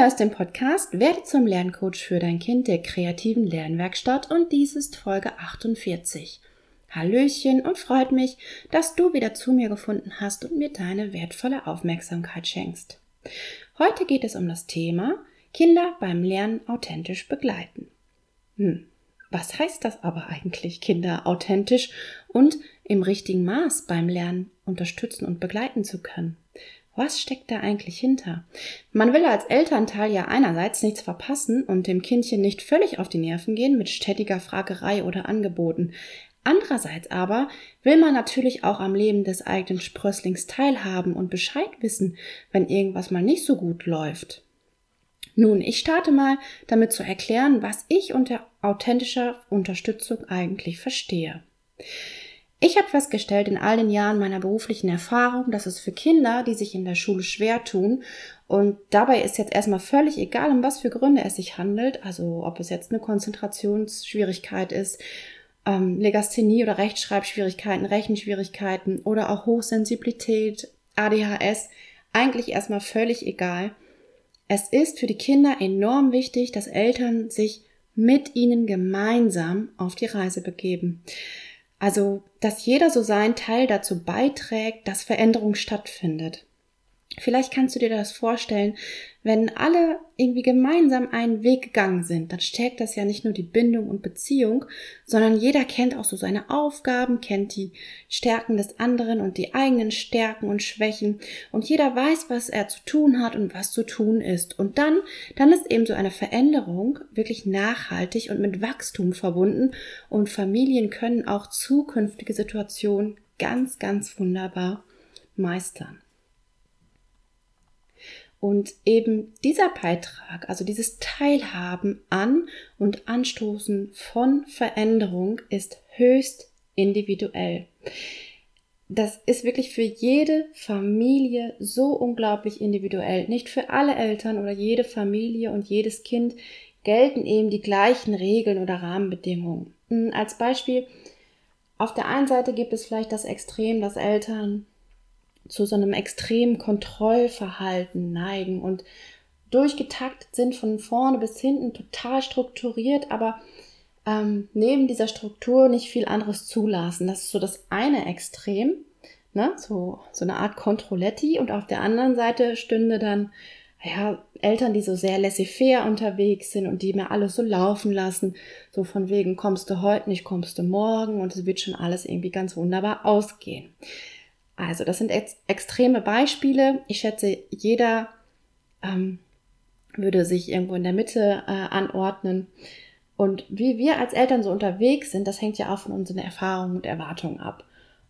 Hörst den Podcast Werde zum Lerncoach für dein Kind der kreativen Lernwerkstatt und dies ist Folge 48. Hallöchen und freut mich, dass du wieder zu mir gefunden hast und mir deine wertvolle Aufmerksamkeit schenkst. Heute geht es um das Thema Kinder beim Lernen authentisch begleiten. Hm, was heißt das aber eigentlich, Kinder authentisch und im richtigen Maß beim Lernen unterstützen und begleiten zu können? Was steckt da eigentlich hinter? Man will als Elternteil ja einerseits nichts verpassen und dem Kindchen nicht völlig auf die Nerven gehen mit stetiger Fragerei oder Angeboten. Andererseits aber will man natürlich auch am Leben des eigenen Sprösslings teilhaben und Bescheid wissen, wenn irgendwas mal nicht so gut läuft. Nun, ich starte mal damit zu erklären, was ich unter authentischer Unterstützung eigentlich verstehe. Ich habe festgestellt in all den Jahren meiner beruflichen Erfahrung, dass es für Kinder, die sich in der Schule schwer tun, und dabei ist jetzt erstmal völlig egal, um was für Gründe es sich handelt, also ob es jetzt eine Konzentrationsschwierigkeit ist, ähm, Legasthenie oder Rechtschreibschwierigkeiten, Rechenschwierigkeiten oder auch Hochsensibilität, ADHS, eigentlich erstmal völlig egal. Es ist für die Kinder enorm wichtig, dass Eltern sich mit ihnen gemeinsam auf die Reise begeben. Also, dass jeder so seinen Teil dazu beiträgt, dass Veränderung stattfindet. Vielleicht kannst du dir das vorstellen, wenn alle irgendwie gemeinsam einen Weg gegangen sind, dann stärkt das ja nicht nur die Bindung und Beziehung, sondern jeder kennt auch so seine Aufgaben, kennt die Stärken des anderen und die eigenen Stärken und Schwächen und jeder weiß, was er zu tun hat und was zu tun ist. Und dann, dann ist eben so eine Veränderung wirklich nachhaltig und mit Wachstum verbunden und Familien können auch zukünftige Situationen ganz, ganz wunderbar meistern. Und eben dieser Beitrag, also dieses Teilhaben an und Anstoßen von Veränderung ist höchst individuell. Das ist wirklich für jede Familie so unglaublich individuell. Nicht für alle Eltern oder jede Familie und jedes Kind gelten eben die gleichen Regeln oder Rahmenbedingungen. Hm, als Beispiel, auf der einen Seite gibt es vielleicht das Extrem, dass Eltern zu so einem extremen Kontrollverhalten neigen und durchgetaktet sind von vorne bis hinten, total strukturiert, aber ähm, neben dieser Struktur nicht viel anderes zulassen. Das ist so das eine Extrem, ne? so, so eine Art Controletti und auf der anderen Seite stünde dann ja, Eltern, die so sehr laissez-faire unterwegs sind und die mir alles so laufen lassen, so von wegen kommst du heute nicht, kommst du morgen und es wird schon alles irgendwie ganz wunderbar ausgehen. Also, das sind ex extreme Beispiele. Ich schätze, jeder ähm, würde sich irgendwo in der Mitte äh, anordnen. Und wie wir als Eltern so unterwegs sind, das hängt ja auch von unseren Erfahrungen und Erwartungen ab.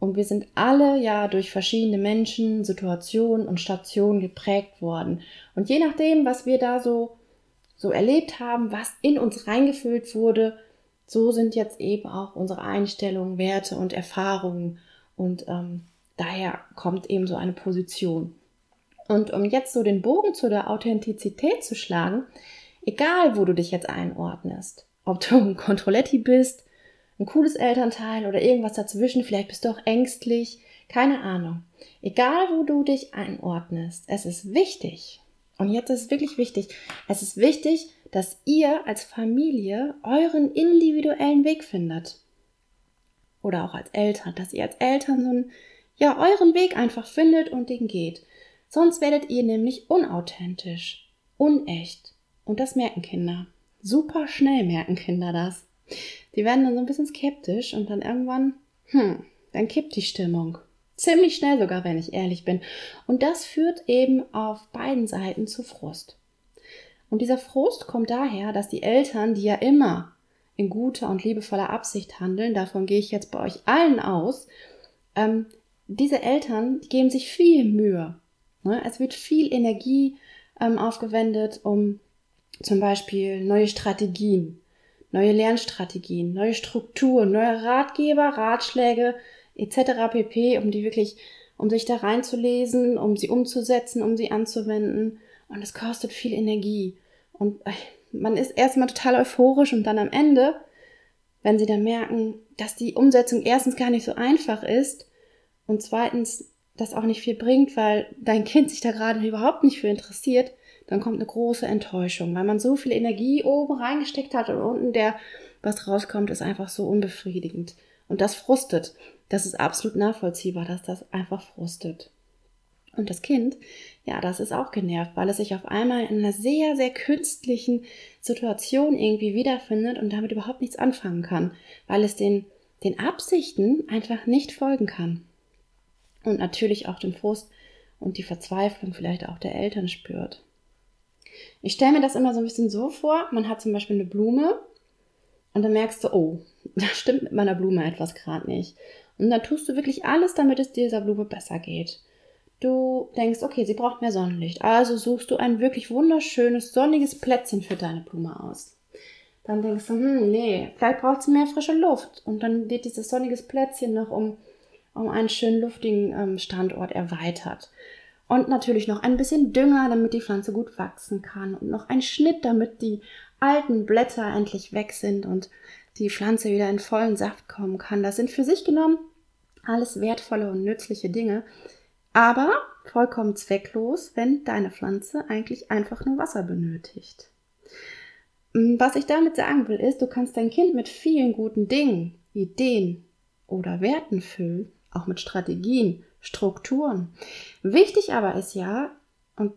Und wir sind alle ja durch verschiedene Menschen, Situationen und Stationen geprägt worden. Und je nachdem, was wir da so, so erlebt haben, was in uns reingefüllt wurde, so sind jetzt eben auch unsere Einstellungen, Werte und Erfahrungen. Und ähm, Daher kommt eben so eine Position. Und um jetzt so den Bogen zu der Authentizität zu schlagen, egal wo du dich jetzt einordnest, ob du ein Controletti bist, ein cooles Elternteil oder irgendwas dazwischen, vielleicht bist du auch ängstlich, keine Ahnung. Egal wo du dich einordnest, es ist wichtig, und jetzt ist es wirklich wichtig, es ist wichtig, dass ihr als Familie euren individuellen Weg findet. Oder auch als Eltern, dass ihr als Eltern so ein ja euren Weg einfach findet und den geht. Sonst werdet ihr nämlich unauthentisch, unecht. Und das merken Kinder. Super schnell merken Kinder das. Die werden dann so ein bisschen skeptisch und dann irgendwann, hm, dann kippt die Stimmung. Ziemlich schnell sogar, wenn ich ehrlich bin. Und das führt eben auf beiden Seiten zu Frust. Und dieser Frust kommt daher, dass die Eltern, die ja immer in guter und liebevoller Absicht handeln, davon gehe ich jetzt bei euch allen aus, ähm, diese Eltern geben sich viel Mühe. Ne? Es wird viel Energie ähm, aufgewendet, um zum Beispiel neue Strategien, neue Lernstrategien, neue Strukturen, neue Ratgeber, Ratschläge etc. pp, um die wirklich, um sich da reinzulesen, um sie umzusetzen, um sie anzuwenden. Und es kostet viel Energie. Und äh, man ist erstmal total euphorisch und dann am Ende, wenn sie dann merken, dass die Umsetzung erstens gar nicht so einfach ist und zweitens das auch nicht viel bringt, weil dein Kind sich da gerade überhaupt nicht für interessiert, dann kommt eine große Enttäuschung, weil man so viel Energie oben reingesteckt hat und unten der, was rauskommt, ist einfach so unbefriedigend. Und das frustet. Das ist absolut nachvollziehbar, dass das einfach frustet. Und das Kind, ja, das ist auch genervt, weil es sich auf einmal in einer sehr, sehr künstlichen Situation irgendwie wiederfindet und damit überhaupt nichts anfangen kann, weil es den, den Absichten einfach nicht folgen kann. Und natürlich auch den Frust und die Verzweiflung vielleicht auch der Eltern spürt. Ich stelle mir das immer so ein bisschen so vor, man hat zum Beispiel eine Blume und dann merkst du, oh, da stimmt mit meiner Blume etwas gerade nicht. Und dann tust du wirklich alles, damit es dieser Blume besser geht. Du denkst, okay, sie braucht mehr Sonnenlicht. Also suchst du ein wirklich wunderschönes, sonniges Plätzchen für deine Blume aus. Dann denkst du, hm, nee, vielleicht braucht sie mehr frische Luft. Und dann wird dieses sonniges Plätzchen noch um, um einen schönen luftigen ähm, Standort erweitert. Und natürlich noch ein bisschen Dünger, damit die Pflanze gut wachsen kann. Und noch ein Schnitt, damit die alten Blätter endlich weg sind und die Pflanze wieder in vollen Saft kommen kann. Das sind für sich genommen alles wertvolle und nützliche Dinge, aber vollkommen zwecklos, wenn deine Pflanze eigentlich einfach nur Wasser benötigt. Mm, was ich damit sagen will, ist, du kannst dein Kind mit vielen guten Dingen, Ideen oder Werten füllen, auch mit Strategien, Strukturen. Wichtig aber ist ja, und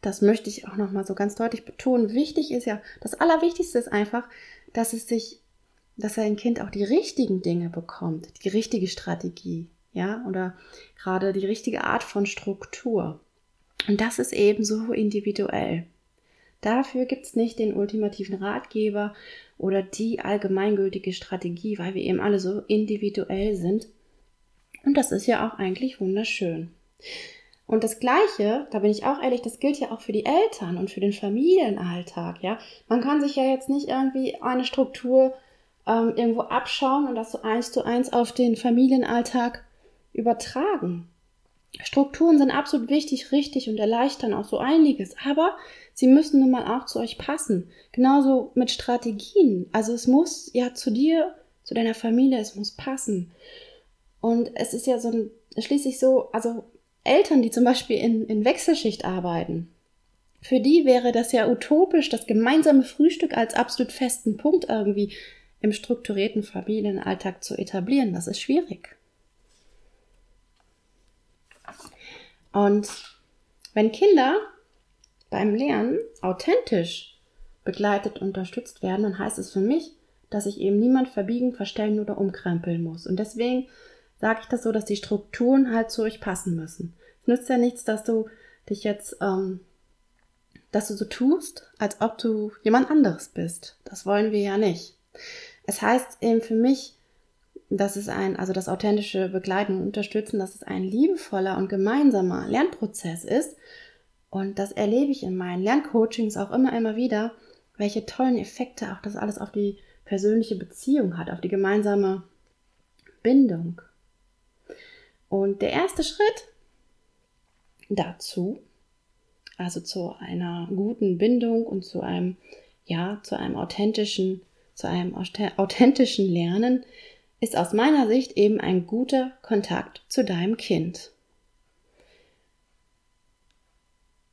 das möchte ich auch nochmal so ganz deutlich betonen, wichtig ist ja, das Allerwichtigste ist einfach, dass es sich dass ein Kind auch die richtigen Dinge bekommt, die richtige Strategie, ja, oder gerade die richtige Art von Struktur. Und das ist eben so individuell. Dafür gibt es nicht den ultimativen Ratgeber oder die allgemeingültige Strategie, weil wir eben alle so individuell sind. Und das ist ja auch eigentlich wunderschön. Und das Gleiche, da bin ich auch ehrlich, das gilt ja auch für die Eltern und für den Familienalltag, ja. Man kann sich ja jetzt nicht irgendwie eine Struktur ähm, irgendwo abschauen und das so eins zu eins auf den Familienalltag übertragen. Strukturen sind absolut wichtig, richtig und erleichtern auch so einiges, aber sie müssen nun mal auch zu euch passen. Genauso mit Strategien. Also es muss ja zu dir, zu deiner Familie, es muss passen. Und es ist ja so ein, schließlich so, also Eltern, die zum Beispiel in, in Wechselschicht arbeiten, für die wäre das ja utopisch, das gemeinsame Frühstück als absolut festen Punkt irgendwie im strukturierten Familienalltag zu etablieren. Das ist schwierig. Und wenn Kinder beim Lernen authentisch begleitet unterstützt werden, dann heißt es für mich, dass ich eben niemand verbiegen, verstellen oder umkrempeln muss. Und deswegen sage ich das so, dass die Strukturen halt zu euch passen müssen. Es nützt ja nichts, dass du dich jetzt, ähm, dass du so tust, als ob du jemand anderes bist. Das wollen wir ja nicht. Es heißt eben für mich, dass es ein, also das authentische Begleiten und Unterstützen, dass es ein liebevoller und gemeinsamer Lernprozess ist. Und das erlebe ich in meinen Lerncoachings auch immer, immer wieder, welche tollen Effekte auch das alles auf die persönliche Beziehung hat, auf die gemeinsame Bindung. Und der erste Schritt dazu, also zu einer guten Bindung und zu einem, ja, zu einem authentischen zu einem authentischen Lernen ist aus meiner Sicht eben ein guter Kontakt zu deinem Kind.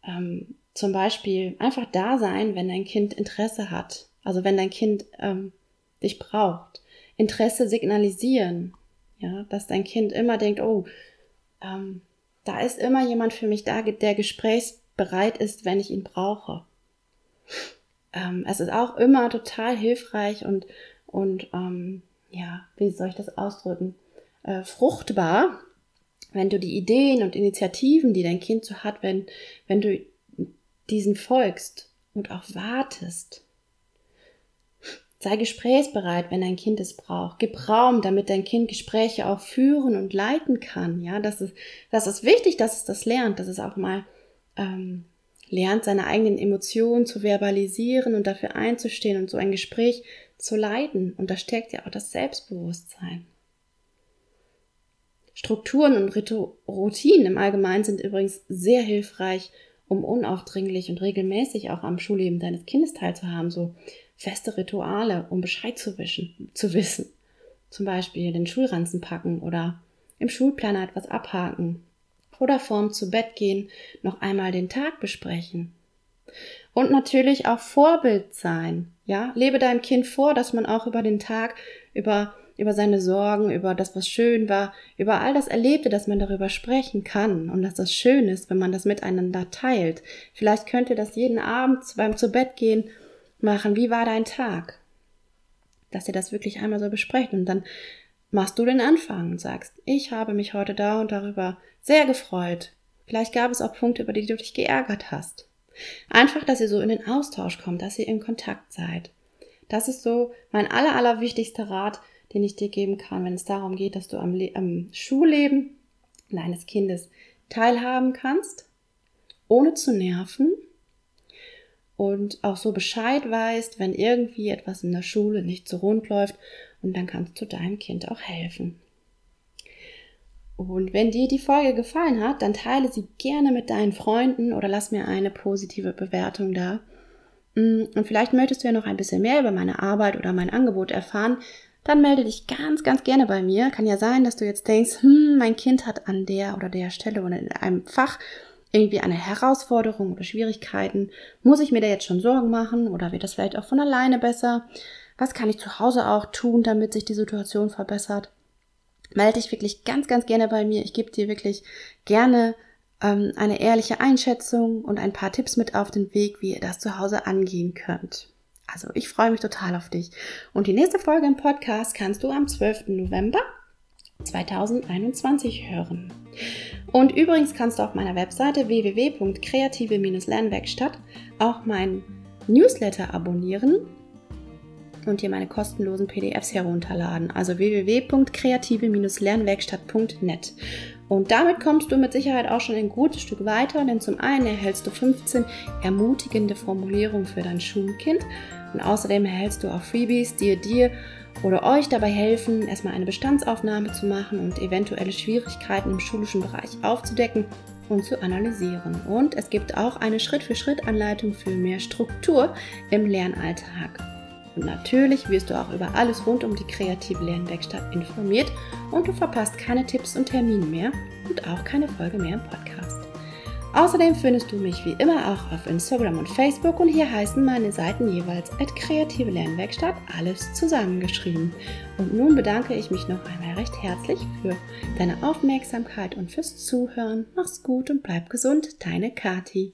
Ähm, zum Beispiel einfach da sein, wenn dein Kind Interesse hat, also wenn dein Kind ähm, dich braucht. Interesse signalisieren, ja, dass dein Kind immer denkt, oh, ähm, da ist immer jemand für mich da, der gesprächsbereit ist, wenn ich ihn brauche ähm, es ist auch immer total hilfreich und, und ähm, ja, wie soll ich das ausdrücken? Äh, fruchtbar, wenn du die Ideen und Initiativen, die dein Kind so hat, wenn, wenn du diesen folgst und auch wartest. Sei gesprächsbereit, wenn dein Kind es braucht. Gib Raum, damit dein Kind Gespräche auch führen und leiten kann. Ja, das ist, das ist wichtig, dass es das lernt, dass es auch mal ähm, lernt seine eigenen Emotionen zu verbalisieren und dafür einzustehen und so ein Gespräch zu leiten. Und da stärkt ja auch das Selbstbewusstsein. Strukturen und Routinen im Allgemeinen sind übrigens sehr hilfreich, um unaufdringlich und regelmäßig auch am Schulleben deines Kindes teilzuhaben. So feste Rituale, um Bescheid zu, wischen, zu wissen. Zum Beispiel den Schulranzen packen oder im Schulplaner etwas abhaken oder vorm zu Bett gehen noch einmal den Tag besprechen. Und natürlich auch Vorbild sein. Ja, lebe deinem Kind vor, dass man auch über den Tag, über, über seine Sorgen, über das, was schön war, über all das Erlebte, dass man darüber sprechen kann und dass das schön ist, wenn man das miteinander teilt. Vielleicht könnte das jeden Abend beim zu Bett gehen machen. Wie war dein Tag? Dass ihr das wirklich einmal so besprecht und dann machst du den Anfang und sagst, ich habe mich heute da und darüber sehr gefreut. Vielleicht gab es auch Punkte, über die du dich geärgert hast. Einfach, dass ihr so in den Austausch kommt, dass ihr in Kontakt seid. Das ist so mein aller, aller wichtigster Rat, den ich dir geben kann, wenn es darum geht, dass du am, Le am Schulleben deines Kindes teilhaben kannst, ohne zu nerven und auch so Bescheid weißt, wenn irgendwie etwas in der Schule nicht so rund läuft und dann kannst du deinem Kind auch helfen. Und wenn dir die Folge gefallen hat, dann teile sie gerne mit deinen Freunden oder lass mir eine positive Bewertung da. Mm, und vielleicht möchtest du ja noch ein bisschen mehr über meine Arbeit oder mein Angebot erfahren, dann melde dich ganz, ganz gerne bei mir. Kann ja sein, dass du jetzt denkst, hm, mein Kind hat an der oder der Stelle oder in einem Fach irgendwie eine Herausforderung oder Schwierigkeiten. Muss ich mir da jetzt schon Sorgen machen oder wird das vielleicht auch von alleine besser? Was kann ich zu Hause auch tun, damit sich die Situation verbessert? Melde dich wirklich ganz, ganz gerne bei mir. Ich gebe dir wirklich gerne ähm, eine ehrliche Einschätzung und ein paar Tipps mit auf den Weg, wie ihr das zu Hause angehen könnt. Also ich freue mich total auf dich. Und die nächste Folge im Podcast kannst du am 12. November 2021 hören. Und übrigens kannst du auf meiner Webseite www.kreative-lernwerkstatt auch mein Newsletter abonnieren und dir meine kostenlosen PDFs herunterladen. Also www.kreative-lernwerkstatt.net. Und damit kommst du mit Sicherheit auch schon ein gutes Stück weiter, denn zum einen erhältst du 15 ermutigende Formulierungen für dein Schulkind und außerdem erhältst du auch Freebies, die dir oder euch dabei helfen, erstmal eine Bestandsaufnahme zu machen und eventuelle Schwierigkeiten im schulischen Bereich aufzudecken und zu analysieren. Und es gibt auch eine Schritt-für-Schritt-Anleitung für mehr Struktur im Lernalltag. Und natürlich wirst du auch über alles rund um die kreative Lernwerkstatt informiert und du verpasst keine Tipps und Termine mehr und auch keine Folge mehr im Podcast. Außerdem findest du mich wie immer auch auf Instagram und Facebook und hier heißen meine Seiten jeweils at kreative Lernwerkstatt, alles zusammengeschrieben. Und nun bedanke ich mich noch einmal recht herzlich für deine Aufmerksamkeit und fürs Zuhören. Mach's gut und bleib gesund, deine Kati.